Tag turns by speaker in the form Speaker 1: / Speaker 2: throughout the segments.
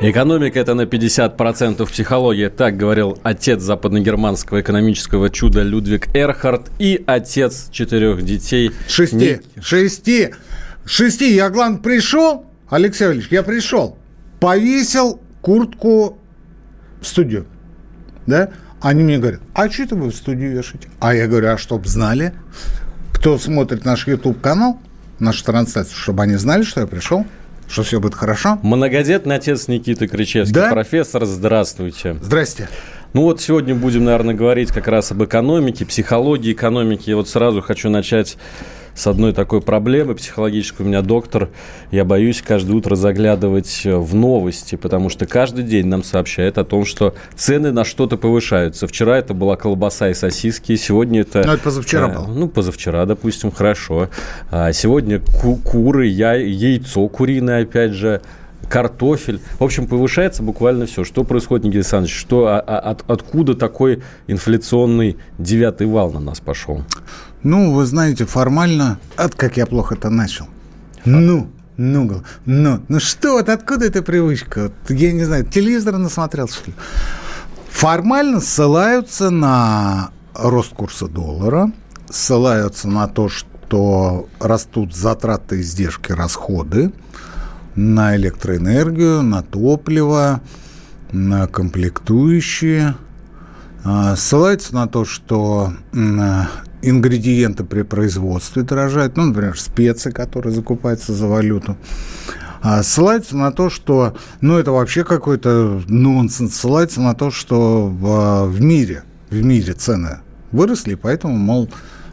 Speaker 1: Экономика – это на 50% психология, так говорил отец западногерманского экономического чуда Людвиг Эрхард и отец четырех детей.
Speaker 2: Шести.
Speaker 1: Ник-
Speaker 2: Шести. Шести. Я, главное, пришел, Алексей Валерьевич, я пришел, повесил куртку в студию. Да? Они мне говорят, а что это вы в студию вешаете? А я говорю, а чтоб знали, кто смотрит наш YouTube-канал, нашу трансляцию, чтобы они знали, что я пришел, что все будет хорошо.
Speaker 1: Многодетный отец Никиты Кричевский.
Speaker 2: Да?
Speaker 1: Профессор, здравствуйте.
Speaker 2: Здрасте.
Speaker 1: Ну вот сегодня будем, наверное, говорить как раз об экономике, психологии экономики. И вот сразу хочу начать с одной такой проблемы психологической. У меня доктор, я боюсь каждое утро заглядывать в новости, потому что каждый день нам сообщает о том, что цены на что-то повышаются. Вчера это была колбаса и сосиски, сегодня это...
Speaker 2: Ну, это позавчера
Speaker 1: э,
Speaker 2: было.
Speaker 1: Ну, позавчера, допустим, хорошо. А сегодня ку- куры, я, яйцо куриное, опять же, картофель. В общем, повышается буквально все. Что происходит, Никита Александрович? Что, а- а- от- откуда такой инфляционный девятый вал на нас пошел?
Speaker 2: Ну, вы знаете, формально... От как я плохо это начал. Ну, ну, гол- ну, ну что, вот откуда эта привычка? Я не знаю, телевизор насмотрелся, что ли? Формально ссылаются на рост курса доллара, ссылаются на то, что растут затраты, издержки, расходы на электроэнергию, на топливо, на комплектующие. А, Ссылается на то, что а, ингредиенты при производстве дорожают, ну, например, специи, которые закупаются за валюту. А, Ссылается на то, что, ну, это вообще какой-то нонсенс, ссылается на то, что в, в мире, в мире цены выросли, поэтому, мол,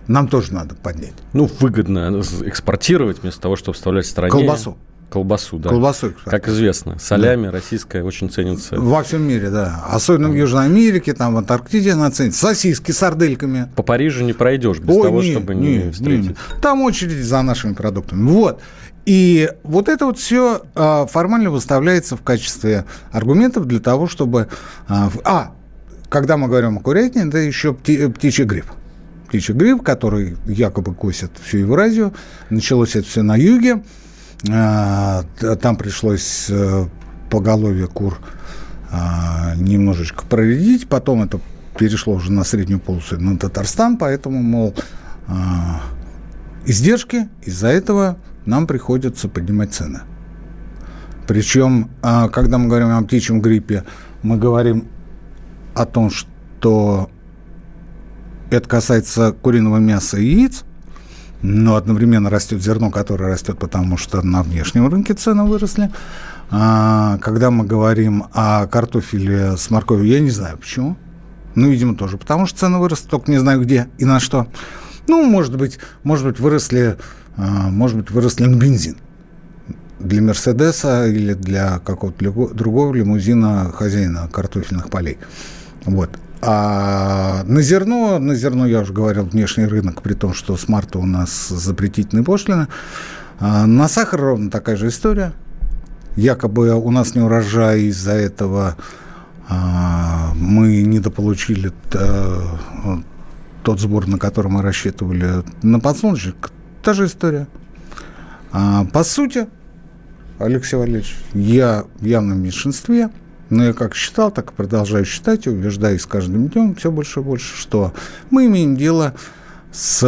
Speaker 2: нам тоже надо поднять.
Speaker 1: Ну, выгодно экспортировать вместо того, чтобы вставлять в стране...
Speaker 2: Колбасу.
Speaker 1: Колбасу, да.
Speaker 2: Колбасу.
Speaker 1: Как известно, солями российская очень ценится.
Speaker 2: Во всем мире, да. Особенно в Южной Америке, там в Антарктиде она ценится. Сосиски с сардельками.
Speaker 1: По Парижу не пройдешь без
Speaker 2: Ой,
Speaker 1: того,
Speaker 2: не,
Speaker 1: чтобы
Speaker 2: не,
Speaker 1: не, встретить.
Speaker 2: не. Там очередь за нашими продуктами. Вот. И вот это вот все формально выставляется в качестве аргументов для того, чтобы... А, а, когда мы говорим о курятине, это еще пти- птичий грипп. Птичий грипп, который якобы косит всю Евразию. Началось это все на юге. А, Там пришлось э, поголовье кур а, немножечко проредить. Потом это перешло уже на среднюю полосу, на Татарстан. Поэтому, мол, а, издержки, из-за этого нам приходится поднимать цены. Причем, когда мы говорим о птичьем гриппе, мы говорим о том, что это касается куриного мяса и яиц, но одновременно растет зерно, которое растет, потому что на внешнем рынке цены выросли. А, когда мы говорим о картофеле с морковью, я не знаю почему. Ну, видимо, тоже. Потому что цены выросли, только не знаю где и на что. Ну, может быть, может быть, выросли, а, может быть, выросли на бензин. Для Мерседеса или для какого-то другого лимузина хозяина картофельных полей. Вот. А на зерно, на зерно, я уже говорил, внешний рынок, при том, что с марта у нас запретительные пошлины. А на сахар ровно такая же история. Якобы у нас не урожай, из-за этого а, мы недополучили т- тот сбор, на который мы рассчитывали на подсолнечник. Та же история. А, по сути, Алексей Валерьевич, я явно в меньшинстве, но я как считал, так и продолжаю считать и убеждаюсь с каждым днем все больше и больше, что мы имеем дело с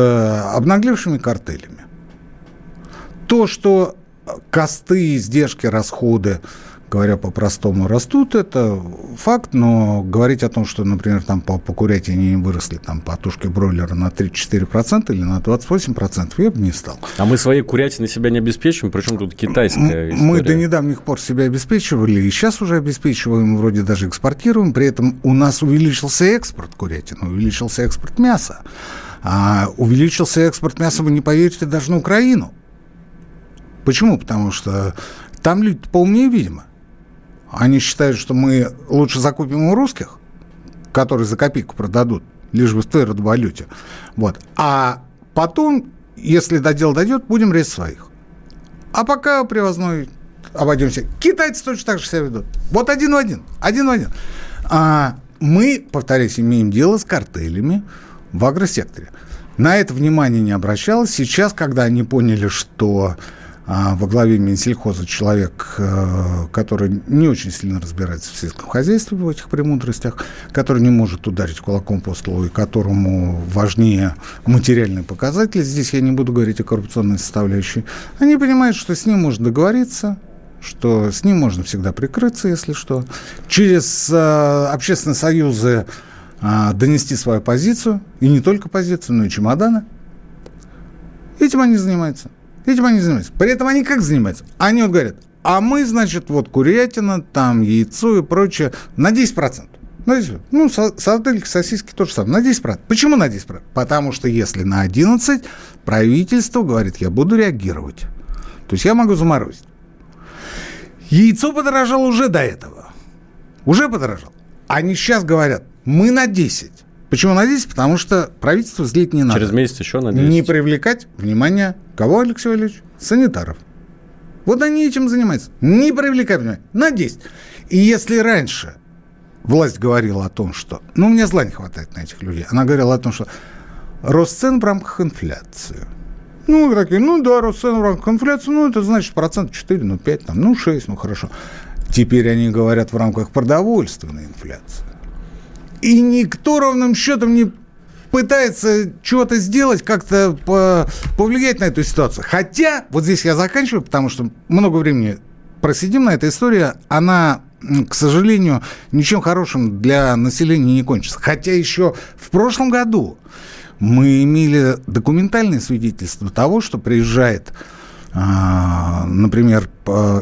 Speaker 2: обнаглевшими картелями. То, что косты, издержки, расходы, говоря по-простому, растут, это факт, но говорить о том, что, например, там по, по курятине не выросли там по тушке бройлера на 3-4% или на 28%, я бы не стал.
Speaker 1: А мы своей курятиной себя не обеспечим, причем тут китайская история.
Speaker 2: Мы до недавних пор себя обеспечивали, и сейчас уже обеспечиваем, вроде даже экспортируем. При этом у нас увеличился экспорт курятины, увеличился экспорт мяса. А увеличился экспорт мяса, вы не поверите, даже на Украину. Почему? Потому что там люди поумнее, видимо. Они считают, что мы лучше закупим у русских, которые за копейку продадут, лишь бы в твердой валюте. Вот. А потом, если до дела дойдет, будем резать своих. А пока привозной обойдемся. Китайцы точно так же себя ведут. Вот один в один. Один в один. А мы, повторюсь, имеем дело с картелями в агросекторе. На это внимание не обращалось. Сейчас, когда они поняли, что во главе Минсельхоза человек, э, который не очень сильно разбирается в сельском хозяйстве, в этих премудростях, который не может ударить кулаком по столу и которому важнее материальные показатели, здесь я не буду говорить о коррупционной составляющей, они понимают, что с ним можно договориться, что с ним можно всегда прикрыться, если что, через э, общественные союзы э, донести свою позицию, и не только позицию, но и чемоданы. Этим они занимаются. Этим они занимаются. При этом они как занимаются? Они вот говорят, а мы, значит, вот курятина, там яйцо и прочее на 10%. Ну, ну сардельки, сосиски то же самое, на 10%. Почему на 10%? Потому что если на 11%, правительство говорит, я буду реагировать. То есть я могу заморозить. Яйцо подорожало уже до этого. Уже подорожало. Они сейчас говорят, мы на 10. Почему на 10? Потому что правительство злить не надо.
Speaker 1: Через месяц еще на 10.
Speaker 2: Не привлекать внимание кого, Алексей Валерьевич? Санитаров. Вот они этим занимаются. Не привлекать внимание. На 10. И если раньше власть говорила о том, что... Ну, меня зла не хватает на этих людей. Она говорила о том, что рост цен в рамках инфляции. Ну, такие, ну да, рост цен в рамках инфляции, ну, это значит процент 4, ну, 5, там, ну, 6, ну, хорошо. Теперь они говорят в рамках продовольственной инфляции. И никто ровным счетом не пытается что-то сделать, как-то по, повлиять на эту ситуацию. Хотя, вот здесь я заканчиваю, потому что много времени просидим на этой истории, она к сожалению, ничем хорошим для населения не кончится. Хотя еще в прошлом году мы имели документальное свидетельство того, что приезжает, а, например,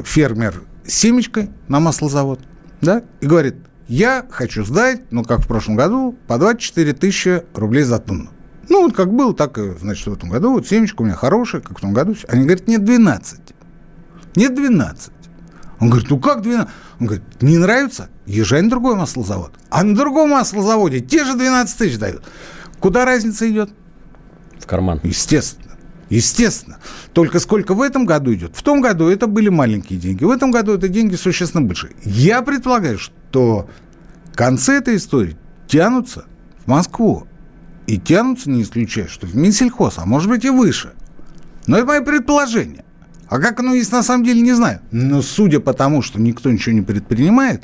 Speaker 2: фермер с семечкой на маслозавод, да, и говорит, я хочу сдать, ну, как в прошлом году, по 24 тысячи рублей за тонну. Ну, вот как было, так и, значит, в этом году. Вот семечка у меня хорошая, как в том году. Они говорят, нет, 12. Нет, 12. Он говорит, ну как 12? Он говорит, не нравится? Езжай на другой маслозавод. А на другом маслозаводе те же 12 тысяч дают. Куда разница идет?
Speaker 1: В карман.
Speaker 2: Естественно. Естественно. Только сколько в этом году идет? В том году это были маленькие деньги. В этом году это деньги существенно больше. Я предполагаю, что концы этой истории тянутся в Москву. И тянутся, не исключая, что в Минсельхоз, а может быть и выше. Но это мое предположение. А как оно есть на самом деле, не знаю. Но судя по тому, что никто ничего не предпринимает,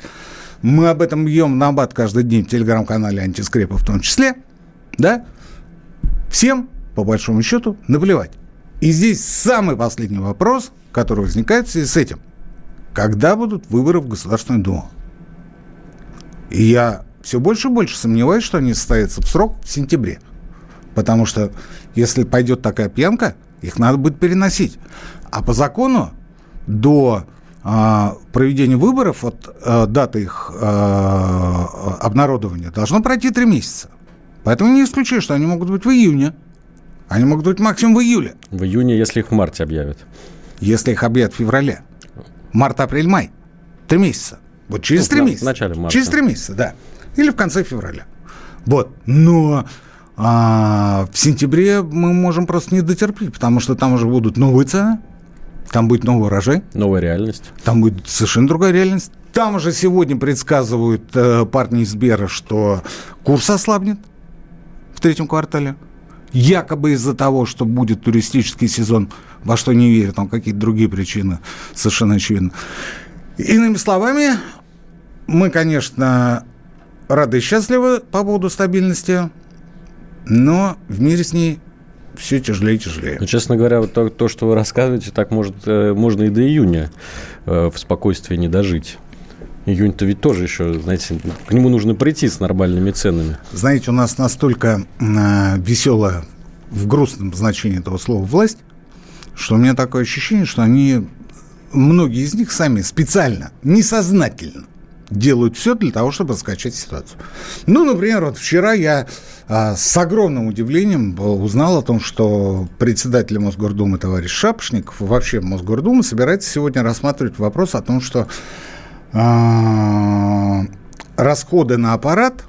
Speaker 2: мы об этом бьем на бат каждый день в телеграм-канале «Антискрепа» в том числе – да? Всем, по большому счету, наплевать. И здесь самый последний вопрос, который возникает в связи с этим. Когда будут выборы в Государственную Думу? И я все больше и больше сомневаюсь, что они состоятся в срок в сентябре. Потому что если пойдет такая пьянка, их надо будет переносить. А по закону до а, проведения выборов, от а, даты их а, обнародования, должно пройти три месяца. Поэтому не исключаю, что они могут быть в июне. Они могут быть максимум в июле.
Speaker 1: В июне, если их в марте объявят.
Speaker 2: Если их объявят в феврале. Март, апрель, май. Три месяца. Вот через ну, три месяца.
Speaker 1: В начале марта.
Speaker 2: Через три месяца, да. Или в конце февраля. Вот. Но а, в сентябре мы можем просто не дотерпеть, потому что там уже будут новые цены, там будет новый урожай.
Speaker 1: Новая реальность.
Speaker 2: Там будет совершенно другая реальность. Там уже сегодня предсказывают э, парни из Бера, что курс ослабнет в третьем квартале. Якобы из-за того, что будет туристический сезон, во что не верят, там какие-то другие причины совершенно очевидны. Иными словами, мы, конечно, рады и счастливы по поводу стабильности, но в мире с ней все тяжелее и тяжелее.
Speaker 1: Ну, честно говоря, вот то, то, что вы рассказываете, так может, э, можно и до июня э, в спокойствии не дожить. Июнь-то ведь тоже еще, знаете, к нему нужно прийти с нормальными ценами.
Speaker 2: Знаете, у нас настолько э, веселая в грустном значении этого слова власть, что у меня такое ощущение, что они, многие из них сами специально, несознательно делают все для того, чтобы скачать ситуацию. Ну, например, вот вчера я а, с огромным удивлением узнал о том, что председатель Мосгордумы товарищ Шапошников, вообще Мосгордума собирается сегодня рассматривать вопрос о том, что а, расходы на аппарат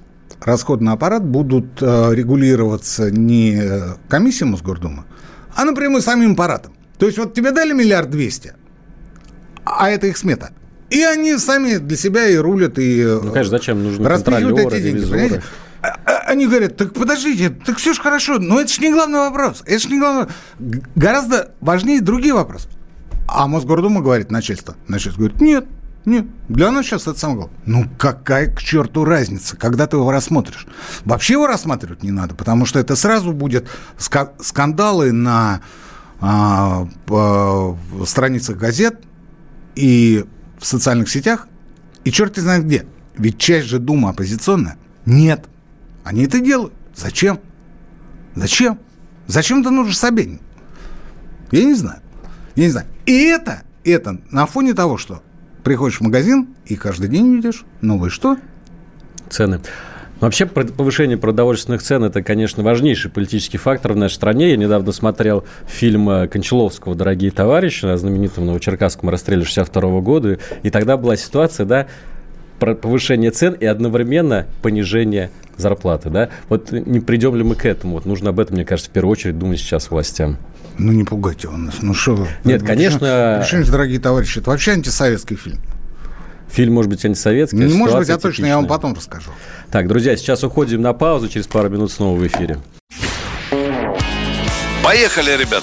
Speaker 2: расходы на аппарат будут э, регулироваться не комиссией Мосгордумы, а напрямую самим аппаратом. То есть вот тебе дали миллиард двести, а это их смета. И они сами для себя и рулят, и
Speaker 1: ну, конечно, зачем нужны распихивают эти деньги, понимаете?
Speaker 2: А, а, они говорят, так подождите, так все же хорошо, но это же не главный вопрос. Это же не главный Гораздо важнее другие вопросы. А Мосгордума говорит, начальство, начальство говорит, нет, нет, для нас сейчас это самое главное. Ну, какая к черту разница, когда ты его рассмотришь? Вообще его рассматривать не надо, потому что это сразу будет скандалы на а, а, страницах газет и в социальных сетях, и черт знает где. Ведь часть же Дума оппозиционная. Нет. Они это делают. Зачем? Зачем? Зачем это нужно Собянин? Я не знаю. Я не знаю. И это, это на фоне того, что приходишь в магазин и каждый день видишь новые что?
Speaker 1: Цены. Вообще повышение продовольственных цен – это, конечно, важнейший политический фактор в нашей стране. Я недавно смотрел фильм э, Кончаловского «Дорогие товарищи» о знаменитом Новочеркасском расстреле 62 года. И тогда была ситуация, да, повышение цен и одновременно понижение зарплаты, да? Вот не придем ли мы к этому? Вот нужно об этом, мне кажется, в первую очередь думать сейчас властям.
Speaker 2: Ну, не пугайте он нас. Ну, что
Speaker 1: Нет, конечно...
Speaker 2: Решение, дорогие товарищи, это вообще антисоветский фильм.
Speaker 1: Фильм может быть антисоветский.
Speaker 2: Не может быть, а точно я вам потом расскажу.
Speaker 1: Так, друзья, сейчас уходим на паузу. Через пару минут снова в эфире.
Speaker 3: Поехали, ребят!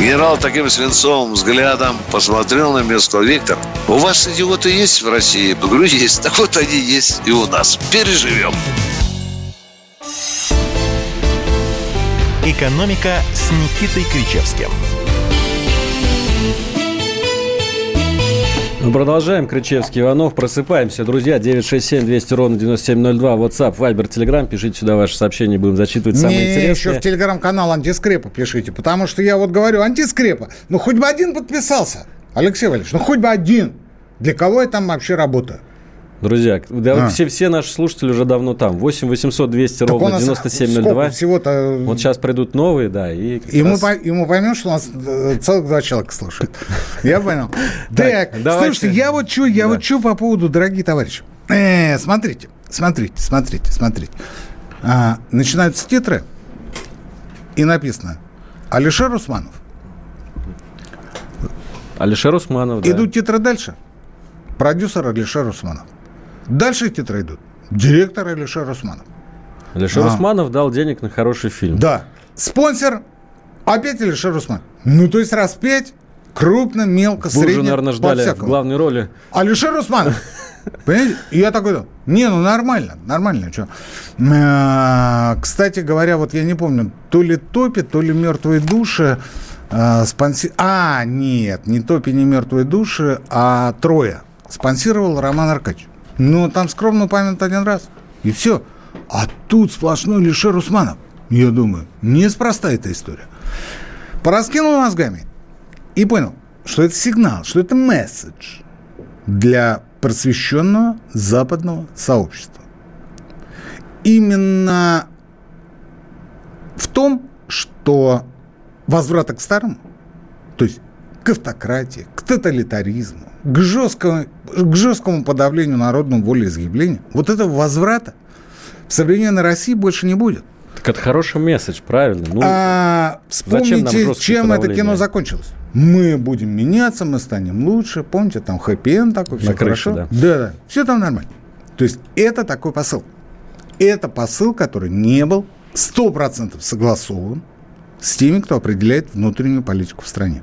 Speaker 3: Генерал таким свинцовым взглядом посмотрел на меня сказал, Виктор, у вас идиоты есть в России? Я говорю, есть. Так вот они есть и у нас. Переживем.
Speaker 4: «Экономика» с Никитой Кричевским –
Speaker 1: Мы продолжаем. Кричевский, Иванов. Просыпаемся, друзья. 967 200 ровно 9702. WhatsApp, Viber, Telegram. Пишите сюда ваши сообщения. Будем зачитывать самые Не, интересные.
Speaker 2: еще в телеграм-канал антискрепа пишите. Потому что я вот говорю, антискрепа. Ну, хоть бы один подписался. Алексей Валерьевич, ну, хоть бы один. Для кого я там вообще работаю?
Speaker 1: Друзья, да, а. все, все наши слушатели уже давно там. 8 800 200 ровно 9702.
Speaker 2: Всего-то...
Speaker 1: Вот сейчас придут новые, да.
Speaker 2: И, и, раз... мы, и мы поймем, что у нас э, целых два человека слушают. Я понял. Так, слушайте, я вот что, я вот что по поводу, дорогие товарищи. Э, смотрите, смотрите, смотрите, смотрите. А, начинаются титры, и написано Алишер Усманов.
Speaker 1: Алишер Усманов, да.
Speaker 2: Идут титры дальше. Продюсер Алишер Усманов. Дальше титры идут. Директор Алишер Усманов.
Speaker 1: Алишер а. Усманов дал денег на хороший фильм.
Speaker 2: Да. Спонсор опять Алишер Усманов. Ну, то есть раз пять, крупно, мелко, Вы средне.
Speaker 1: Наверное, ждали в главной роли.
Speaker 2: Алишер Усманов. Понимаете? И я такой, не, ну нормально, нормально. Что? А, кстати говоря, вот я не помню, то ли топи, то ли мертвые души. А, спонси... А, нет, не топи, не мертвые души, а трое. Спонсировал Роман Аркадьевич. Ну, там скромно упомянут один раз. И все. А тут сплошной Лишер Усманов. Я думаю, неспроста эта история. Пораскинул мозгами и понял, что это сигнал, что это месседж для просвещенного западного сообщества. Именно в том, что возврата к старому, то есть к автократии, к тоталитаризму, к жесткому, к жесткому подавлению народного волеизъявления, вот этого возврата в современной России больше не будет.
Speaker 1: Так это хороший месседж, правильно.
Speaker 2: Ну, а вспомните, чем это кино закончилось. Мы будем меняться, мы станем лучше. Помните, там хэппи такой, все На хорошо. да. да, да, все там нормально. То есть это такой посыл. Это посыл, который не был 100% согласован с теми, кто определяет внутреннюю политику в стране.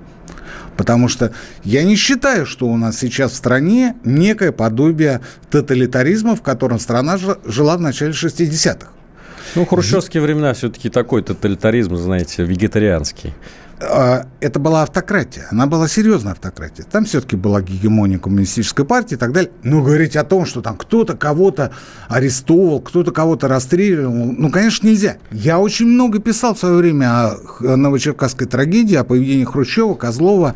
Speaker 2: Потому что я не считаю, что у нас сейчас в стране некое подобие тоталитаризма, в котором страна жила в начале 60-х.
Speaker 1: Ну, хрущевские времена все-таки такой тоталитаризм, знаете, вегетарианский.
Speaker 2: А, это была автократия. Она была серьезная автократия. Там все-таки была гегемония коммунистической партии и так далее. Но говорить о том, что там кто-то кого-то арестовывал, кто-то кого-то расстреливал, ну, конечно, нельзя. Я очень много писал в свое время о новочеркасской трагедии, о поведении Хрущева, Козлова,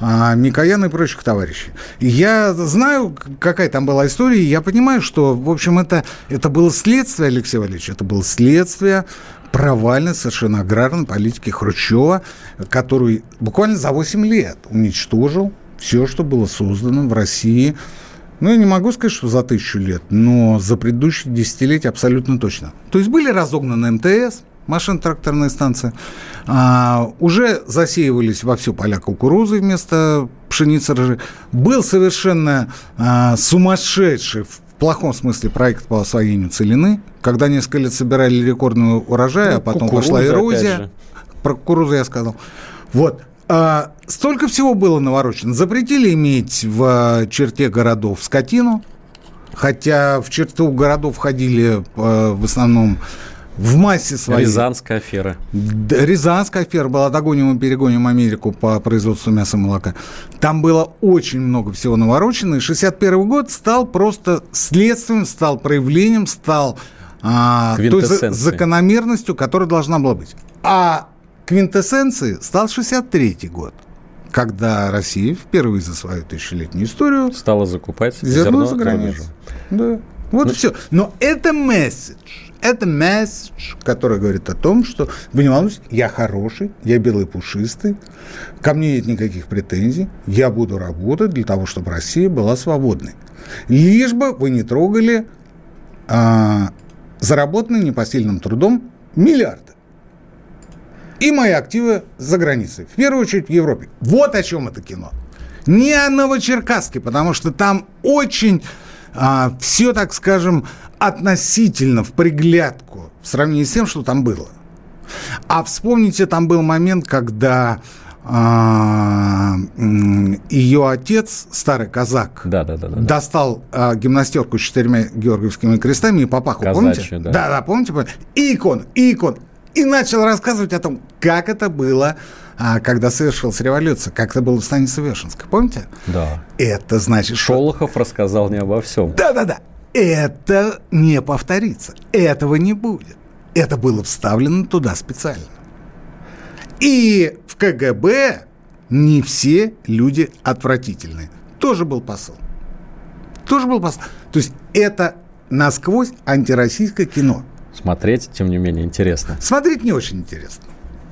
Speaker 2: Микояна и прочих товарищей. я знаю, какая там была история, и я понимаю, что, в общем, это, это было следствие, Алексей Валерьевич, это было следствие провальной совершенно аграрной политики Хрущева, который буквально за 8 лет уничтожил все, что было создано в России. Ну, я не могу сказать, что за тысячу лет, но за предыдущие десятилетия абсолютно точно. То есть были разогнаны МТС, машин-тракторные станции, а, уже засеивались во все поля кукурузы вместо пшеницы ржи. Был совершенно а, сумасшедший плохом смысле проект по освоению целины, когда несколько лет собирали рекордный урожай, ну, а потом пошла эрозия. Про кукурузу я сказал. Вот. А, столько всего было наворочено. Запретили иметь в черте городов скотину, хотя в черту городов входили а, в основном в массе своей.
Speaker 1: Рязанская афера.
Speaker 2: Рязанская афера была «Догоним и перегоним Америку» по производству мяса и молока. Там было очень много всего наворочено, и 61 год стал просто следствием, стал проявлением, стал а, той закономерностью, которая должна была быть. А квинтэссенцией стал 63 год когда Россия впервые за свою тысячелетнюю историю
Speaker 1: стала закупать
Speaker 2: зерно, зерно за границу. Да. Вот ну, все. Но это месседж. Это месседж, который говорит о том, что, вы не волнуйтесь, я хороший, я белый пушистый, ко мне нет никаких претензий, я буду работать для того, чтобы Россия была свободной. Лишь бы вы не трогали а, заработанные непосильным трудом миллиарды. И мои активы за границей. В первую очередь в Европе. Вот о чем это кино. Не о Новочеркасске, потому что там очень а, все, так скажем, относительно в приглядку в сравнении с тем, что там было. А вспомните, там был момент, когда а, ее отец, старый казак, да, да, да, да, достал а, гимнастерку с четырьмя георгиевскими крестами и папаху, Казачью, помните? Да. да, да, помните? И икон, и икон. И начал рассказывать о том, как это было, а, когда совершилась революция, как это было в станице Вешенска. Помните?
Speaker 1: Да.
Speaker 2: Это значит...
Speaker 1: Шолохов что... рассказал не обо всем.
Speaker 2: Да-да-да это не повторится. Этого не будет. Это было вставлено туда специально. И в КГБ не все люди отвратительные. Тоже был посыл. Тоже был посыл. То есть это насквозь антироссийское кино.
Speaker 1: Смотреть, тем не менее, интересно.
Speaker 2: Смотреть не очень интересно.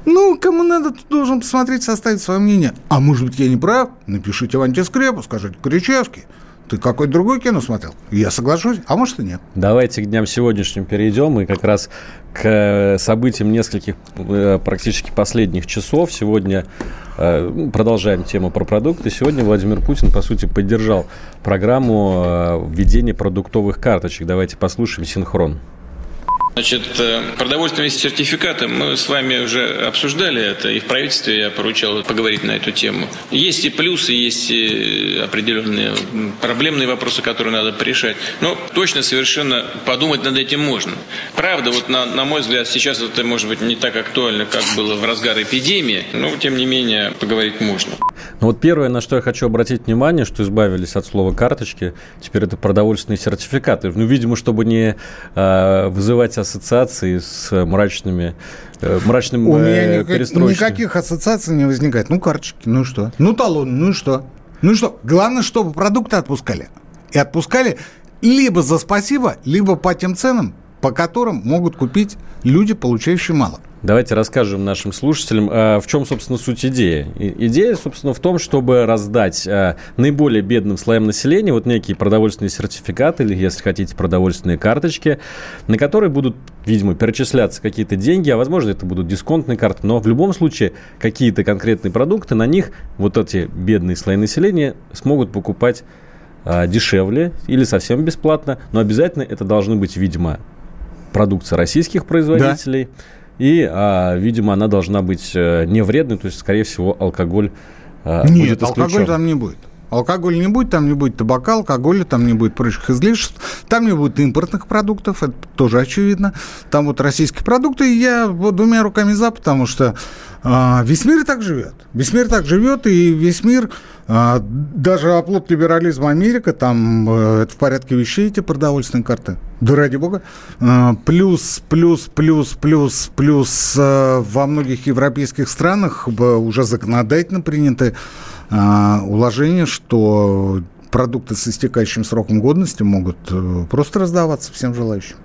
Speaker 2: Ну, кому надо, тот должен посмотреть, составить свое мнение. А может быть, я не прав? Напишите в антискрепу, скажите Кричевский. Ты какое-то другое кино смотрел? Я соглашусь, а может и нет.
Speaker 1: Давайте к дням сегодняшним перейдем и как раз к э, событиям нескольких э, практически последних часов. Сегодня э, продолжаем тему про продукты. Сегодня Владимир Путин, по сути, поддержал программу введения продуктовых карточек. Давайте послушаем синхрон.
Speaker 5: Значит, э, продовольственные сертификаты, мы с вами уже обсуждали это, и в правительстве я поручал поговорить на эту тему. Есть и плюсы, есть и определенные проблемные вопросы, которые надо порешать. Но точно совершенно подумать над этим можно. Правда, вот на, на мой взгляд, сейчас это может быть не так актуально, как было в разгар эпидемии, но тем не менее поговорить можно.
Speaker 1: Ну вот первое, на что я хочу обратить внимание, что избавились от слова карточки, теперь это продовольственные сертификаты. Ну, видимо, чтобы не э, вызывать ассоциации с мрачными э, мрачным
Speaker 2: У меня э, никаких ассоциаций не возникает. Ну, карточки, ну что? Ну, талон, ну что? Ну что? Главное, чтобы продукты отпускали. И отпускали либо за спасибо, либо по тем ценам, по которым могут купить люди, получающие мало.
Speaker 1: Давайте расскажем нашим слушателям, а, в чем, собственно, суть идеи. Идея, собственно, в том, чтобы раздать а, наиболее бедным слоям населения вот некие продовольственные сертификаты или, если хотите, продовольственные карточки, на которые будут, видимо, перечисляться какие-то деньги, а, возможно, это будут дисконтные карты, но в любом случае какие-то конкретные продукты, на них вот эти бедные слои населения смогут покупать дешевле или совсем бесплатно, но обязательно это должны быть, видимо, продукция российских производителей. И, а, видимо, она должна быть э, не вредной, то есть, скорее всего, алкоголь
Speaker 2: а, Нет, будет исключен. алкоголь там не будет. Алкоголя не будет, там не будет табака, алкоголя, там не будет прочих излишеств, там не будет импортных продуктов, это тоже очевидно. Там вот российские продукты, и я вот двумя руками за, потому что а, весь мир так живет. Весь мир так живет, и весь мир, а, даже оплот либерализма Америка, там а, это в порядке вещей, эти продовольственные карты. Да ради бога. А, плюс, плюс, плюс, плюс, плюс а, во многих европейских странах уже законодательно приняты а, уложения, что продукты с истекающим сроком годности могут а, просто раздаваться всем желающим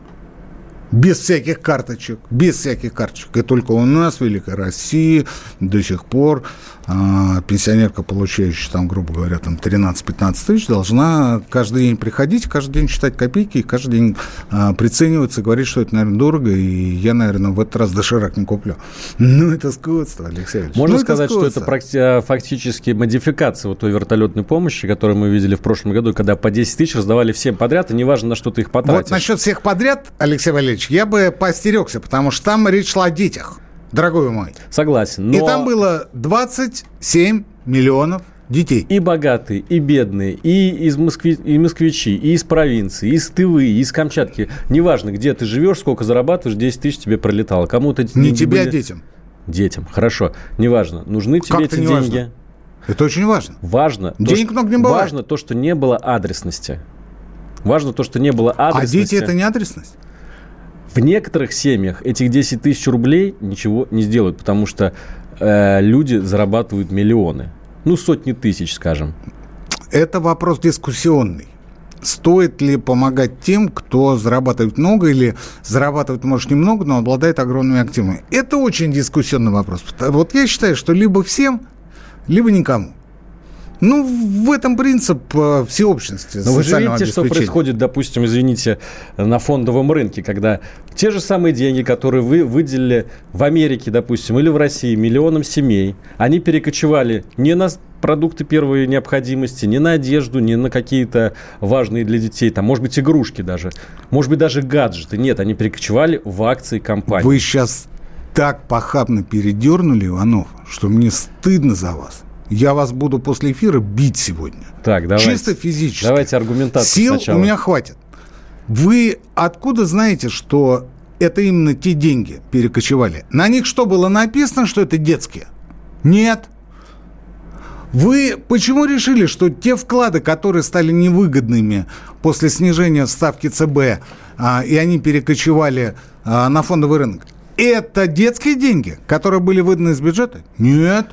Speaker 2: без всяких карточек, без всяких карточек. И только у нас, в Великой России, до сих пор а, пенсионерка, получающая, там, грубо говоря, там 13-15 тысяч, должна каждый день приходить, каждый день читать копейки, каждый день а, прицениваться, говорить, что это, наверное, дорого, и я, наверное, в этот раз доширак не куплю. Ну, это скотство, Алексей Ильич.
Speaker 1: Можно
Speaker 2: ну,
Speaker 1: сказать,
Speaker 2: это
Speaker 1: что это фактически модификация вот той вертолетной помощи, которую мы видели в прошлом году, когда по 10 тысяч раздавали всем подряд, и неважно, на что ты их потратишь.
Speaker 2: Вот насчет всех подряд, Алексей Валерьевич, я бы поостерегся, потому что там речь шла о детях дорогой мой.
Speaker 1: Согласен. Но...
Speaker 2: И там было 27 миллионов детей.
Speaker 1: И богатые, и бедные, и из Москвы, и москвичи, и из провинции, и из Тывы, и из Камчатки. Неважно, где ты живешь, сколько зарабатываешь, 10 тысяч тебе пролетало. Кому-то
Speaker 2: Не тебе, были... а детям.
Speaker 1: Детям, хорошо. Неважно. Нужны тебе как эти деньги. Важно?
Speaker 2: Это очень важно.
Speaker 1: Важно.
Speaker 2: Денег
Speaker 1: то,
Speaker 2: много не бывает.
Speaker 1: Важно то, что не было адресности. Важно то, что не было адресности.
Speaker 2: А дети это не адресность?
Speaker 1: В некоторых семьях этих 10 тысяч рублей ничего не сделают, потому что э, люди зарабатывают миллионы. Ну, сотни тысяч, скажем.
Speaker 2: Это вопрос дискуссионный. Стоит ли помогать тем, кто зарабатывает много или зарабатывает, может, немного, но обладает огромными активами? Это очень дискуссионный вопрос. Вот я считаю, что либо всем, либо никому. Ну, в этом принцип э, всеобщности.
Speaker 1: Но вы же видите, что происходит, допустим, извините, на фондовом рынке, когда те же самые деньги, которые вы выделили в Америке, допустим, или в России миллионам семей, они перекочевали не на продукты первой необходимости, не на одежду, не на какие-то важные для детей, там, может быть, игрушки даже, может быть, даже гаджеты. Нет, они перекочевали в акции компании.
Speaker 2: Вы сейчас так похабно передернули, Иванов, что мне стыдно за вас. Я вас буду после эфира бить сегодня.
Speaker 1: Так, давайте.
Speaker 2: Чисто физически.
Speaker 1: Давайте аргументацию
Speaker 2: Сил
Speaker 1: сначала.
Speaker 2: у меня хватит. Вы откуда знаете, что это именно те деньги перекочевали? На них что было написано, что это детские? Нет. Вы почему решили, что те вклады, которые стали невыгодными после снижения ставки ЦБ, а, и они перекочевали а, на фондовый рынок, это детские деньги, которые были выданы из бюджета? Нет.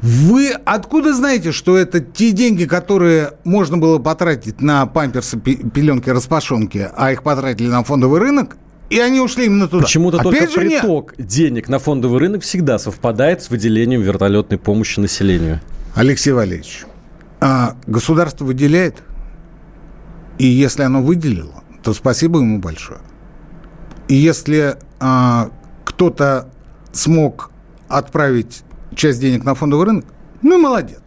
Speaker 2: Вы откуда знаете, что это те деньги, которые можно было потратить на памперсы, пеленки, распашонки, а их потратили на фондовый рынок, и они ушли именно туда.
Speaker 1: Почему-то только же приток нет. денег на фондовый рынок всегда совпадает с выделением вертолетной помощи населению.
Speaker 2: Алексей Валерьевич, а государство выделяет, и если оно выделило, то спасибо ему большое. И если а, кто-то смог отправить часть денег на фондовый рынок, ну, молодец.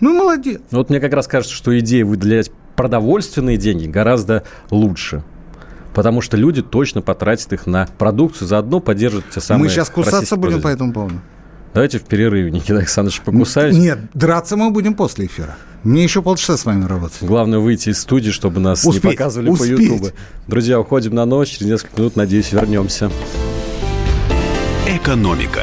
Speaker 2: Ну, молодец.
Speaker 1: Вот мне как раз кажется, что идея выделять продовольственные деньги гораздо лучше. Потому что люди точно потратят их на продукцию, заодно поддержат те самые...
Speaker 2: Мы сейчас кусаться будем по этому поводу.
Speaker 1: Давайте в перерыве, Никита Александрович, покусаюсь.
Speaker 2: Нет, драться мы будем после эфира. Мне еще полчаса с вами работать.
Speaker 1: Главное выйти из студии, чтобы нас успеть, не показывали успеть. по Ютубу. Друзья, уходим на ночь. Через несколько минут, надеюсь, вернемся.
Speaker 4: Экономика.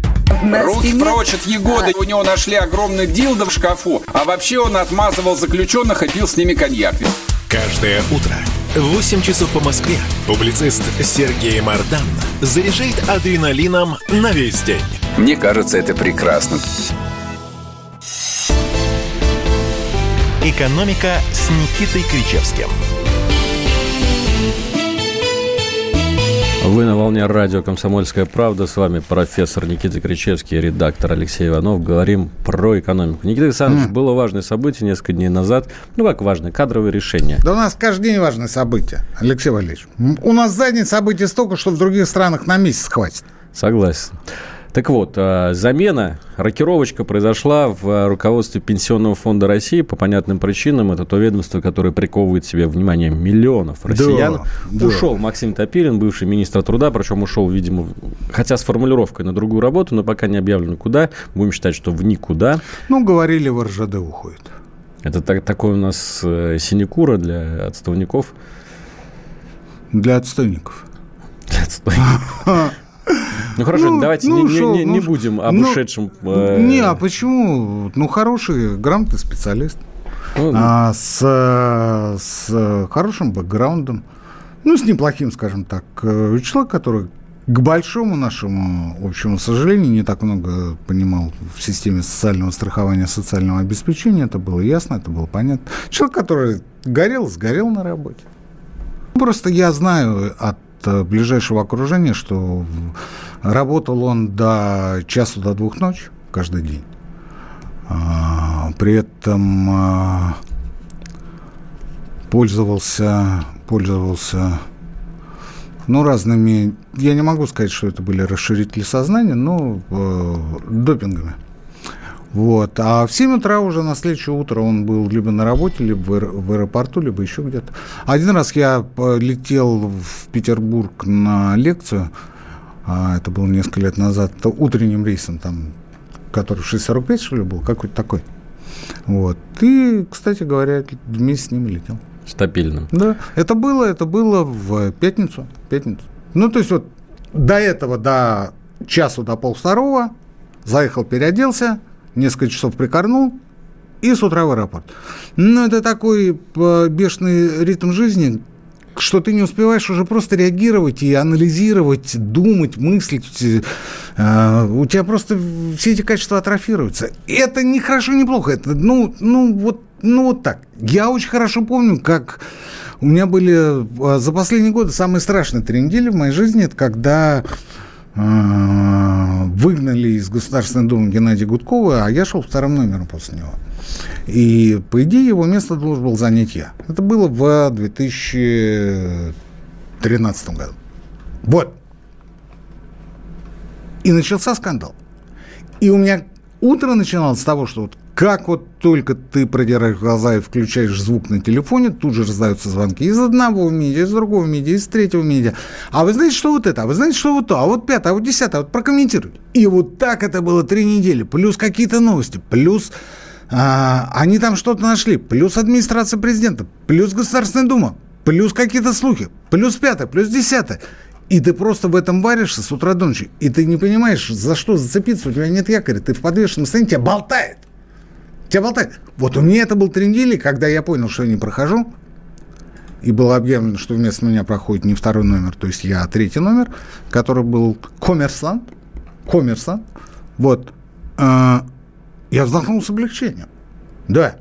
Speaker 6: Руки прочь от Егоды. У него нашли огромный дилдо в шкафу. А вообще он отмазывал заключенных и пил с ними коньяк.
Speaker 4: Каждое утро в 8 часов по Москве публицист Сергей Мардан заряжает адреналином на весь день.
Speaker 6: Мне кажется, это прекрасно.
Speaker 4: «Экономика» с Никитой Кричевским –
Speaker 1: Вы на волне радио «Комсомольская правда». С вами профессор Никита Кричевский, редактор Алексей Иванов. Говорим про экономику. Никита Александрович, mm. было важное событие несколько дней назад. Ну, как важное? Кадровое решение.
Speaker 2: Да у нас каждый день важное событие, Алексей Валерьевич. У нас за день событий столько, что в других странах на месяц хватит.
Speaker 1: Согласен. Так вот, а, замена, рокировочка произошла в руководстве Пенсионного фонда России по понятным причинам. Это то ведомство, которое приковывает себе внимание миллионов россиян. Да, ушел да. Максим Топилин, бывший министр труда, причем ушел, видимо, хотя с формулировкой на другую работу, но пока не объявлено куда. Будем считать, что в никуда.
Speaker 2: Ну, говорили, в РЖД уходит.
Speaker 1: Это так, такой у нас э, синекура для отставников.
Speaker 2: Для отстойников. Для
Speaker 1: отстойников. Ну хорошо, ну, давайте ну, не, шо, не, не, ну, будем об ну, ушедшем.
Speaker 2: Э... Не, а почему? Ну, хороший, грамотный специалист. Ну, а, с, с хорошим бэкграундом. Ну, с неплохим, скажем так. Э, человек, который к большому нашему общему сожалению, не так много понимал в системе социального страхования, социального обеспечения. Это было ясно, это было понятно. Человек, который горел, сгорел на работе. Просто я знаю от ближайшего окружения, что работал он до часу, до двух ночи каждый день. А, при этом а, пользовался, пользовался ну, разными, я не могу сказать, что это были расширители сознания, но э, допингами. Вот. А в 7 утра уже на следующее утро он был либо на работе, либо в аэропорту, либо еще где-то. Один раз я летел в Петербург на лекцию, а это было несколько лет назад, утренним рейсом, там, который в 6.45, что ли, был, какой-то такой. Вот. И, кстати говоря, вместе с ним летел.
Speaker 1: Стабильным.
Speaker 2: Да. Это было, это было в пятницу. пятницу. Ну, то есть вот до этого, до часу, до полвторого, заехал, переоделся, несколько часов прикорнул и с утра в аэропорт. Ну, это такой э, бешеный ритм жизни, что ты не успеваешь уже просто реагировать и анализировать, думать, мыслить. Э, у тебя просто все эти качества атрофируются. Это не хорошо, не плохо. Это, ну, ну, вот, ну, вот так. Я очень хорошо помню, как у меня были э, за последние годы самые страшные три недели в моей жизни. Это когда выгнали из Государственной Думы Геннадия Гудкова, а я шел вторым номером после него. И, по идее, его место должен был занять я. Это было в 2013 году. Вот. И начался скандал. И у меня утро начиналось с того, что вот как вот только ты продираешь глаза и включаешь звук на телефоне, тут же раздаются звонки из одного медиа, из другого медиа, из третьего медиа. А вы знаете, что вот это? А вы знаете, что вот то? А вот пятое, а вот десятое, вот прокомментируйте. И вот так это было три недели. Плюс какие-то новости, плюс а, они там что-то нашли, плюс администрация президента, плюс Государственная Дума, плюс какие-то слухи, плюс пятое, плюс десятое. И ты просто в этом варишься с утра до ночи. И ты не понимаешь, за что зацепиться, у тебя нет якоря, ты в подвешенном состоянии, тебя болтает. Тебя болтает. Вот у меня это был три недели, когда я понял, что я не прохожу, и было объявлено, что вместо меня проходит не второй номер, то есть я третий номер, который был коммерсант, коммерсант, вот, э, я вздохнул с облегчением. Да,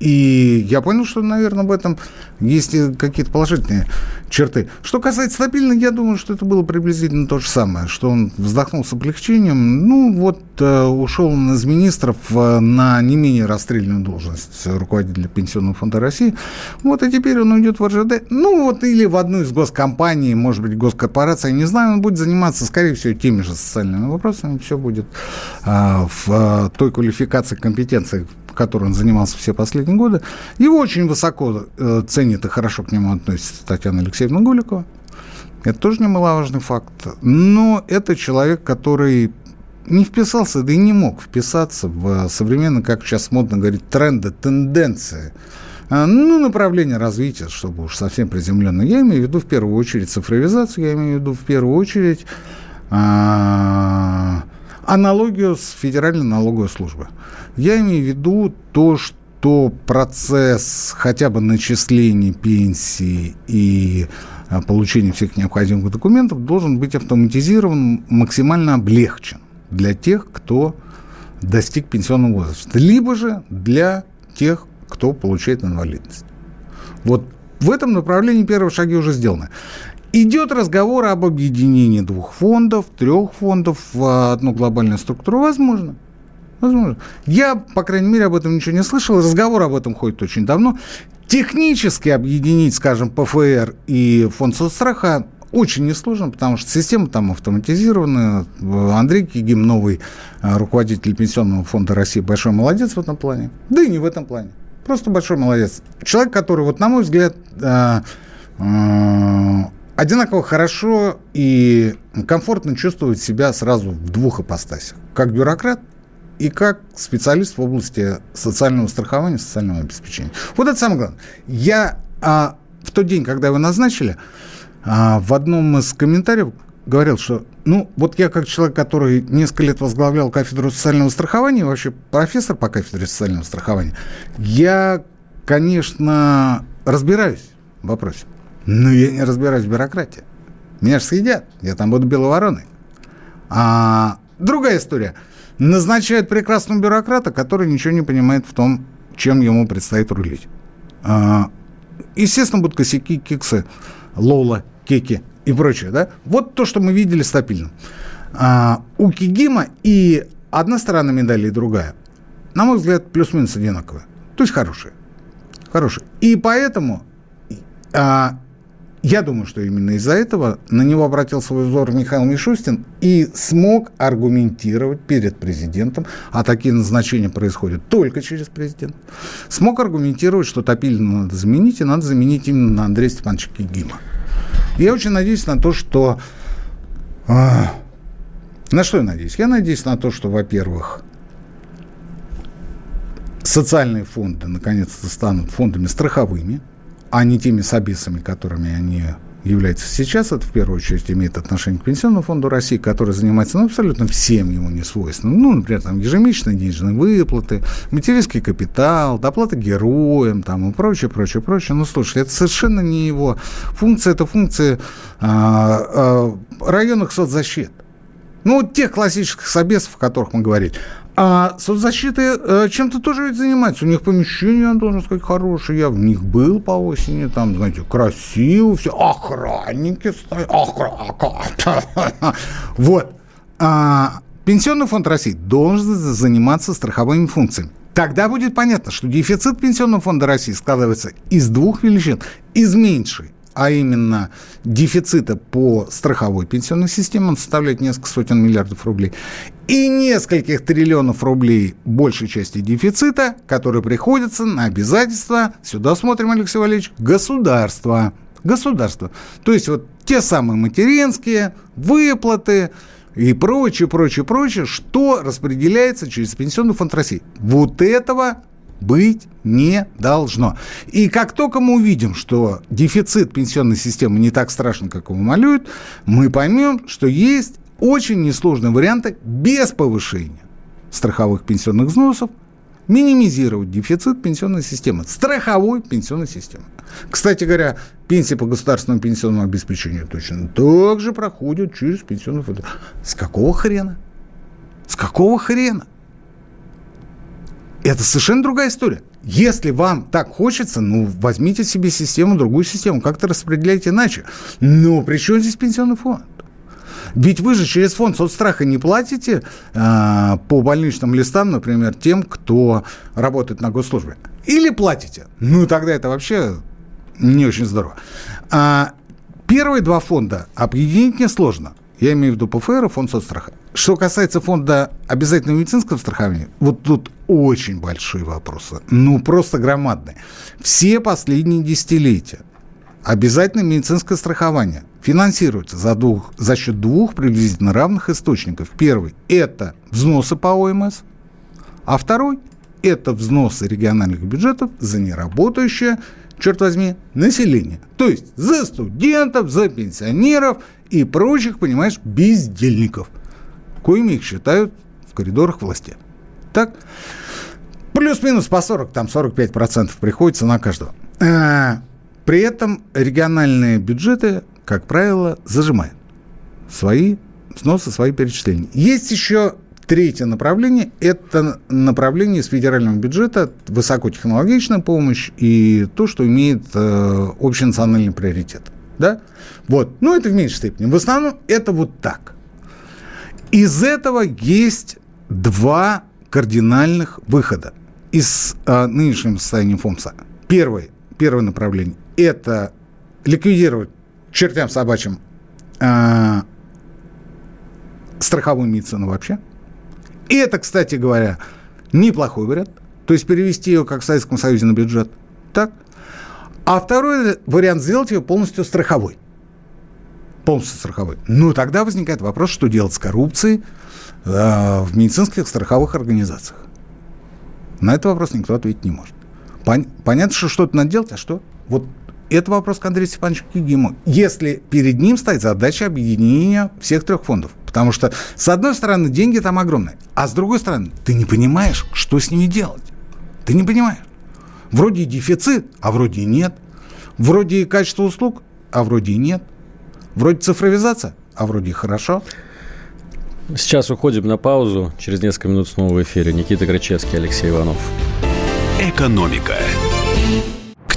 Speaker 2: и я понял, что, наверное, в этом есть какие-то положительные черты. Что касается стабильных, я думаю, что это было приблизительно то же самое, что он вздохнул с облегчением. Ну, вот э, ушел он из министров э, на не менее расстрельную должность руководителя Пенсионного фонда России. Вот, и теперь он уйдет в РЖД. Ну, вот, или в одну из госкомпаний, может быть, госкорпорации, не знаю, он будет заниматься, скорее всего, теми же социальными вопросами. Все будет э, в э, той квалификации, компетенции, которой он занимался все последние годы. Его очень высоко э, ценит и хорошо к нему относится Татьяна Алексеевна Гуликова. Это тоже немаловажный факт. Но это человек, который не вписался, да и не мог вписаться в современные, как сейчас модно говорить, тренды, тенденции. А, ну, направление развития, чтобы уж совсем приземленно. Я имею в виду в первую очередь цифровизацию, я имею в виду в первую очередь а, аналогию с Федеральной налоговой службой. Я имею в виду то, что процесс хотя бы начисления пенсии и а, получения всех необходимых документов должен быть автоматизирован, максимально облегчен для тех, кто достиг пенсионного возраста, либо же для тех, кто получает инвалидность. Вот в этом направлении первые шаги уже сделаны. Идет разговор об объединении двух фондов, трех фондов в одну глобальную структуру. Возможно. Возможно. Я, по крайней мере, об этом ничего не слышал. Разговор об этом ходит очень давно. Технически объединить, скажем, ПФР и фонд соцстраха очень несложно, потому что система там автоматизированная. Андрей Кигим, новый э, руководитель Пенсионного фонда России, большой молодец в этом плане. Да и не в этом плане. Просто большой молодец. Человек, который, вот, на мой взгляд, э, э, одинаково хорошо и комфортно чувствует себя сразу в двух ипостасях. Как бюрократ и как специалист в области социального страхования, социального обеспечения. Вот это самое главное. Я а, в тот день, когда его назначили, а, в одном из комментариев говорил, что, ну, вот я как человек, который несколько лет возглавлял кафедру социального страхования, вообще профессор по кафедре социального страхования, я, конечно, разбираюсь в вопросе, но я не разбираюсь в бюрократии. Меня же съедят, я там буду белой вороной. А другая история. Назначают прекрасного бюрократа, который ничего не понимает в том, чем ему предстоит рулить. А, естественно, будут косяки, киксы, лола, кеки и прочее. Да? Вот то, что мы видели стабильно. А, у Кигима и одна сторона медали, и другая, на мой взгляд, плюс-минус одинаковые. То есть хорошие. Хорошие. И поэтому а, я думаю, что именно из-за этого на него обратил свой взор Михаил Мишустин и смог аргументировать перед президентом, а такие назначения происходят только через президента, смог аргументировать, что Топилина надо заменить, и надо заменить именно на Андрея Степановича Кигима. Я очень надеюсь на то, что... А, на что я надеюсь? Я надеюсь на то, что, во-первых, социальные фонды наконец-то станут фондами страховыми – а не теми собесами, которыми они являются сейчас. Это в первую очередь имеет отношение к Пенсионному фонду России, который занимается ну, абсолютно всем ему не свойственным. Ну, например, там ежемесячные денежные выплаты, материнский капитал, доплата героям там, и прочее, прочее, прочее. Ну, слушай, это совершенно не его функция, это функция а, а, районных соцзащит. Ну, вот тех классических собесов, о которых мы говорили. А соцзащиты э, чем-то тоже ведь занимаются. У них помещение, я должен сказать, хорошее. Я в них был по осени, там, знаете, красиво все. Охранники стоят. Охранка. Вот. А, Пенсионный фонд России должен заниматься страховыми функциями. Тогда будет понятно, что дефицит Пенсионного фонда России складывается из двух величин. Из меньшей а именно дефицита по страховой пенсионной системе, он составляет несколько сотен миллиардов рублей, и нескольких триллионов рублей большей части дефицита, которые приходятся на обязательства, сюда смотрим, Алексей Валерьевич, государства. Государства. То есть вот те самые материнские выплаты, и прочее, прочее, прочее, что распределяется через Пенсионный фонд России. Вот этого быть не должно. И как только мы увидим, что дефицит пенсионной системы не так страшен, как его малюют, мы поймем, что есть очень несложные варианты без повышения страховых пенсионных взносов минимизировать дефицит пенсионной системы, страховой пенсионной системы. Кстати говоря, пенсии по государственному пенсионному обеспечению точно так же проходят через пенсионный фонд. С какого хрена? С какого хрена? Это совершенно другая история. Если вам так хочется, ну, возьмите себе систему, другую систему, как-то распределяйте иначе. Но при чем здесь пенсионный фонд? Ведь вы же через фонд соцстраха не платите э, по больничным листам, например, тем, кто работает на госслужбе. Или платите. Ну, тогда это вообще не очень здорово. А, первые два фонда объединить несложно. Я имею в виду ПФР и фонд соцстраха. Что касается фонда обязательного медицинского страхования, вот тут очень большие вопросы. Ну, просто громадные. Все последние десятилетия обязательное медицинское страхование финансируется за, двух, за счет двух приблизительно равных источников. Первый – это взносы по ОМС, а второй – это взносы региональных бюджетов за неработающее, черт возьми, население. То есть за студентов, за пенсионеров и прочих, понимаешь, бездельников – коими их считают в коридорах власти. Так? Плюс-минус по 40, там 45% приходится на каждого. А, при этом региональные бюджеты, как правило, зажимают свои взносы, свои перечисления. Есть еще третье направление. Это направление из федерального бюджета, высокотехнологичная помощь и то, что имеет э, общенациональный приоритет. Да? Вот. Ну, это в меньшей степени. В основном это вот так. Из этого есть два кардинальных выхода из э, нынешнего состояния ФОМСа. Первое, первое направление – это ликвидировать чертям собачьим э, страховую медицину вообще. И это, кстати говоря, неплохой вариант. То есть перевести ее, как в Советском Союзе, на бюджет. Так? А второй вариант сделать ее полностью страховой. Полностью страховой. Ну, тогда возникает вопрос, что делать с коррупцией э, в медицинских страховых организациях. На этот вопрос никто ответить не может. Пон- понятно, что что-то надо делать, а что? Вот это вопрос к Андрею Степановичу Кигиму. Если перед ним стоит задача объединения всех трех фондов. Потому что, с одной стороны, деньги там огромные, а с другой стороны, ты не понимаешь, что с ними делать. Ты не понимаешь. Вроде и дефицит, а вроде и нет. Вроде и качество услуг, а вроде и нет. Вроде цифровизация, а вроде и хорошо.
Speaker 1: Сейчас уходим на паузу. Через несколько минут снова в эфире. Никита Крычевский, Алексей Иванов.
Speaker 4: Экономика.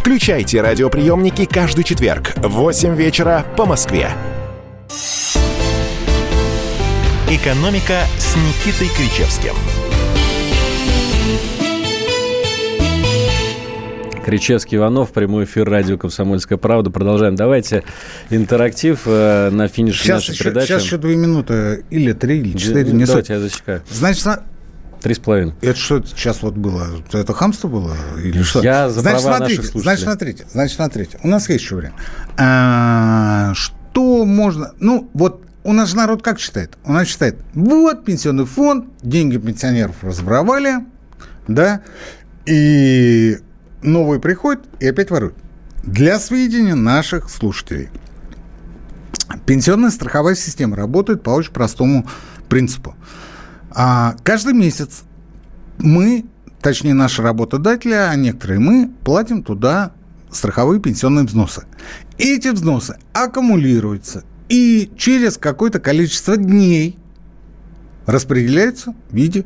Speaker 4: Включайте радиоприемники каждый четверг в 8 вечера по Москве. «Экономика» с Никитой Кричевским.
Speaker 1: Кричевский Иванов, прямой эфир радио «Комсомольская правда». Продолжаем. Давайте интерактив э, на финише
Speaker 2: Сейчас
Speaker 1: нашей
Speaker 2: еще,
Speaker 1: передачи.
Speaker 2: сейчас еще две минуты, или три, или четыре,
Speaker 1: Ну,
Speaker 2: не суть.
Speaker 1: Давайте я засекаю.
Speaker 2: Значит, на-
Speaker 1: Три с половиной.
Speaker 2: это что сейчас вот было? Это хамство было? Или что?
Speaker 1: Я за
Speaker 2: значит,
Speaker 1: права
Speaker 2: смотрите,
Speaker 1: наших слушателей.
Speaker 2: значит, смотрите, значит, смотрите. У нас есть еще время. А, что можно... Ну, вот у нас же народ как считает? У нас считает, вот пенсионный фонд, деньги пенсионеров разворовали, да, и новые приходят и опять воруют. Для сведения наших слушателей. Пенсионная страховая система работает по очень простому принципу. А каждый месяц мы, точнее наши работодатели, а некоторые мы, платим туда страховые пенсионные взносы. Эти взносы аккумулируются и через какое-то количество дней распределяются в виде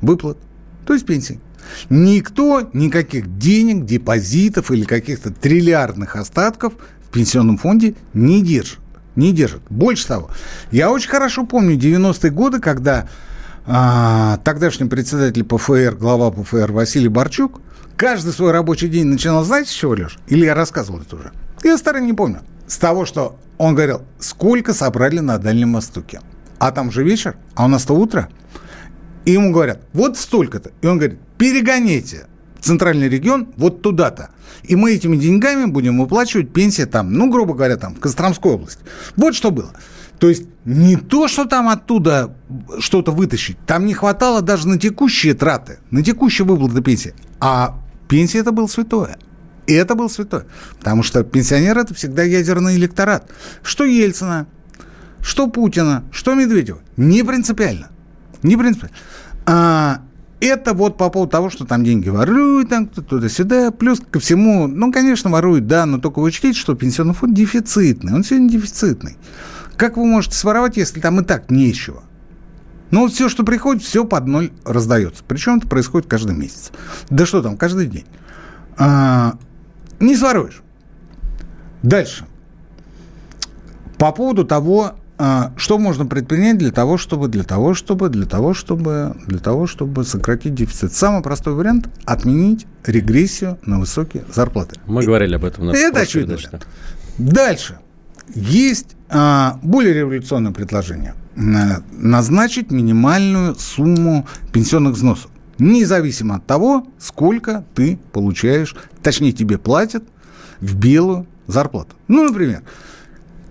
Speaker 2: выплат, то есть пенсий. Никто никаких денег, депозитов или каких-то триллиардных остатков в пенсионном фонде не держит. Не держит. Больше того, я очень хорошо помню 90-е годы, когда а, тогдашний председатель ПФР, глава ПФР Василий Борчук, каждый свой рабочий день начинал, знаете, с чего, Леш? Или я рассказывал это уже? Я старый не помню. С того, что он говорил, сколько собрали на Дальнем Востоке. А там же вечер, а у нас-то утро. И ему говорят, вот столько-то. И он говорит, перегоните центральный регион вот туда-то. И мы этими деньгами будем выплачивать пенсии там, ну, грубо говоря, там, в Костромской области. Вот что было. То есть не то, что там оттуда что-то вытащить, там не хватало даже на текущие траты, на текущие выплаты пенсии. А пенсия это было святое. И это был святое. Потому что пенсионер это всегда ядерный электорат. Что Ельцина, что Путина, что Медведева. Не принципиально. Не принципиально. А, это вот по поводу того, что там деньги воруют, там кто-то туда-сюда. Плюс ко всему, ну, конечно, воруют, да, но только учтите, что пенсионный фонд дефицитный. Он сегодня дефицитный. Как вы можете своровать, если там и так нечего? Ну, вот все, что приходит, все под ноль раздается. Причем это происходит каждый месяц. Да что там, каждый день. А, не своруешь. Дальше. По поводу того, а, что можно предпринять для того, чтобы, для того, чтобы, для того, чтобы, для того, чтобы сократить дефицит? Самый простой вариант – отменить регрессию на высокие зарплаты.
Speaker 1: Мы говорили об этом. На
Speaker 2: Это очевидно. Дальше. Есть а, более революционное предложение. Назначить минимальную сумму пенсионных взносов. Независимо от того, сколько ты получаешь, точнее тебе платят в белую зарплату. Ну, например,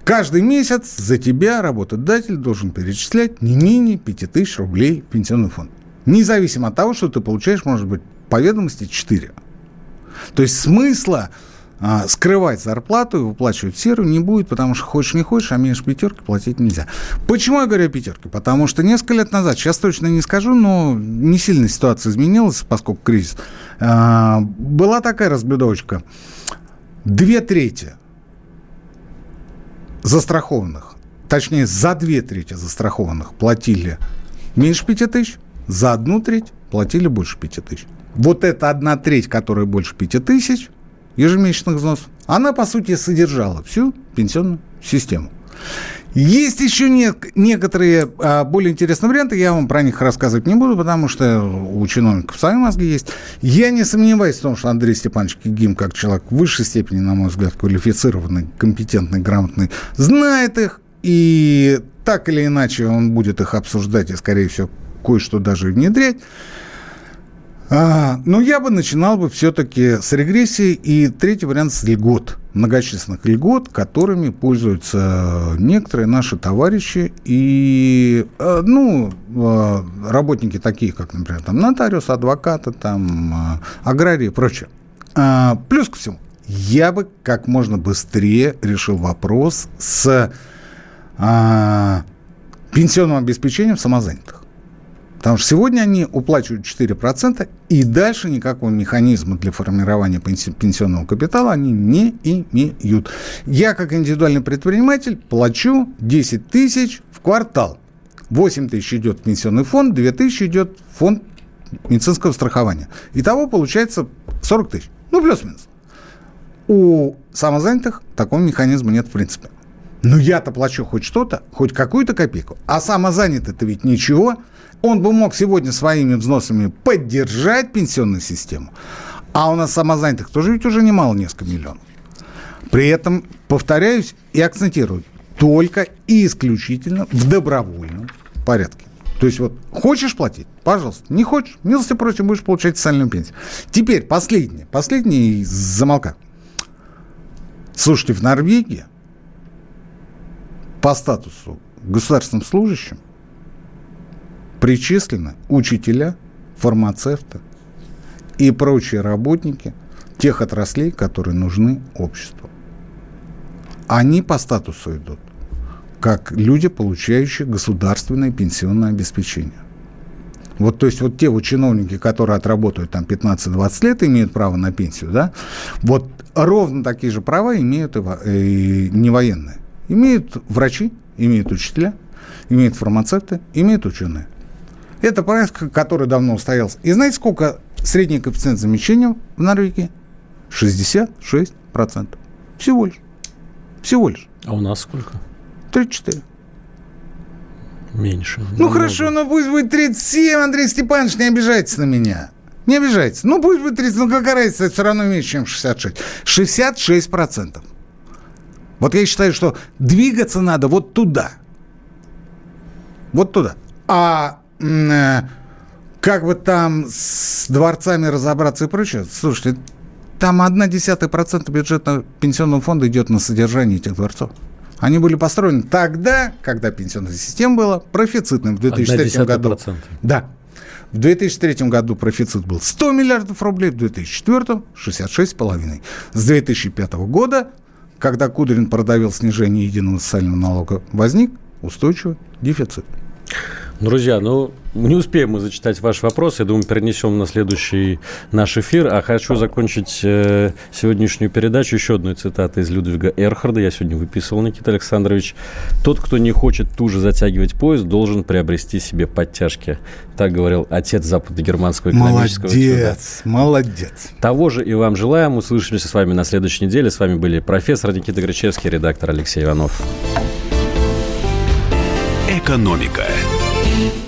Speaker 2: каждый месяц за тебя работодатель должен перечислять не менее 5000 рублей в пенсионный фонд. Независимо от того, что ты получаешь, может быть, по ведомости 4. То есть смысла а, скрывать зарплату и выплачивать серую не будет, потому что хочешь не хочешь, а меньше пятерки платить нельзя. Почему я говорю о пятерке? Потому что несколько лет назад, сейчас точно не скажу, но не сильно ситуация изменилась, поскольку кризис, а, была такая разблюдовочка. Две трети застрахованных, точнее, за две трети застрахованных платили меньше пяти тысяч, за одну треть платили больше пяти тысяч. Вот эта одна треть, которая больше пяти тысяч – ежемесячных взносов, она, по сути, содержала всю пенсионную систему. Есть еще не, некоторые а, более интересные варианты, я вам про них рассказывать не буду, потому что у чиновников свои мозги есть. Я не сомневаюсь в том, что Андрей Степанович Кигим, как человек в высшей степени, на мой взгляд, квалифицированный, компетентный, грамотный, знает их, и так или иначе он будет их обсуждать и, скорее всего, кое-что даже внедрять. А, ну, я бы начинал бы все-таки с регрессии. И третий вариант с льгот, многочисленных льгот, которыми пользуются некоторые наши товарищи и, а, ну, а, работники такие, как, например, там, нотариус, адвокаты, там, а, аграрии и прочее. Плюс ко всему, я бы как можно быстрее решил вопрос с пенсионным обеспечением самозанятых. Потому что сегодня они уплачивают 4%, и дальше никакого механизма для формирования пенсионного капитала они не имеют. Я, как индивидуальный предприниматель, плачу 10 тысяч в квартал. 8 тысяч идет в пенсионный фонд, 2 тысячи идет в фонд медицинского страхования. Итого получается 40 тысяч. Ну, плюс-минус. У самозанятых такого механизма нет в принципе. Но я-то плачу хоть что-то, хоть какую-то копейку. А самозанятый-то ведь ничего – он бы мог сегодня своими взносами поддержать пенсионную систему, а у нас самозанятых тоже ведь уже немало, несколько миллионов. При этом, повторяюсь и акцентирую, только и исключительно в добровольном порядке. То есть вот хочешь платить, пожалуйста, не хочешь, милости просим, будешь получать социальную пенсию. Теперь последнее, последнее из замолка. Слушайте, в Норвегии по статусу государственным служащим причислены учителя, фармацевты и прочие работники тех отраслей, которые нужны обществу. Они по статусу идут как люди, получающие государственное пенсионное обеспечение. Вот, то есть, вот те вот чиновники, которые отработают там 15-20 лет, имеют право на пенсию, да, вот ровно такие же права имеют и, и не военные. Имеют врачи, имеют учителя, имеют фармацевты, имеют ученые. Это порядок, который давно устоялся. И знаете, сколько средний коэффициент замещения в Норвегии? 66%. Всего лишь. Всего лишь.
Speaker 1: А у нас сколько?
Speaker 2: 34.
Speaker 1: Меньше.
Speaker 2: Ну намного. хорошо, но пусть будет 37, Андрей Степанович, не обижайтесь на меня. Не обижайтесь. Ну пусть будет 30, ну какая разница, это все равно меньше, чем 66. 66%. Вот я считаю, что двигаться надо вот туда. Вот туда. А как бы там с дворцами разобраться и прочее, слушайте, там одна десятая процента бюджета пенсионного фонда идет на содержание этих дворцов. Они были построены тогда, когда пенсионная система была профицитной в 2003 году. Процента. Да. В 2003 году профицит был 100 миллиардов рублей, в 2004 – 66,5. С 2005 года, когда Кудрин продавил снижение единого социального налога, возник устойчивый дефицит.
Speaker 1: Друзья, ну, не успеем мы зачитать ваш вопрос. Я думаю, перенесем на следующий наш эфир. А хочу закончить э, сегодняшнюю передачу еще одной цитатой из Людвига Эрхарда. Я сегодня выписывал, Никита Александрович. «Тот, кто не хочет туже затягивать поезд, должен приобрести себе подтяжки». Так говорил отец западно-германского экономического
Speaker 2: Молодец, чуда. молодец.
Speaker 1: Того же и вам желаем. Услышимся с вами на следующей неделе. С вами были профессор Никита Гречевский, редактор Алексей Иванов.
Speaker 7: «Экономика».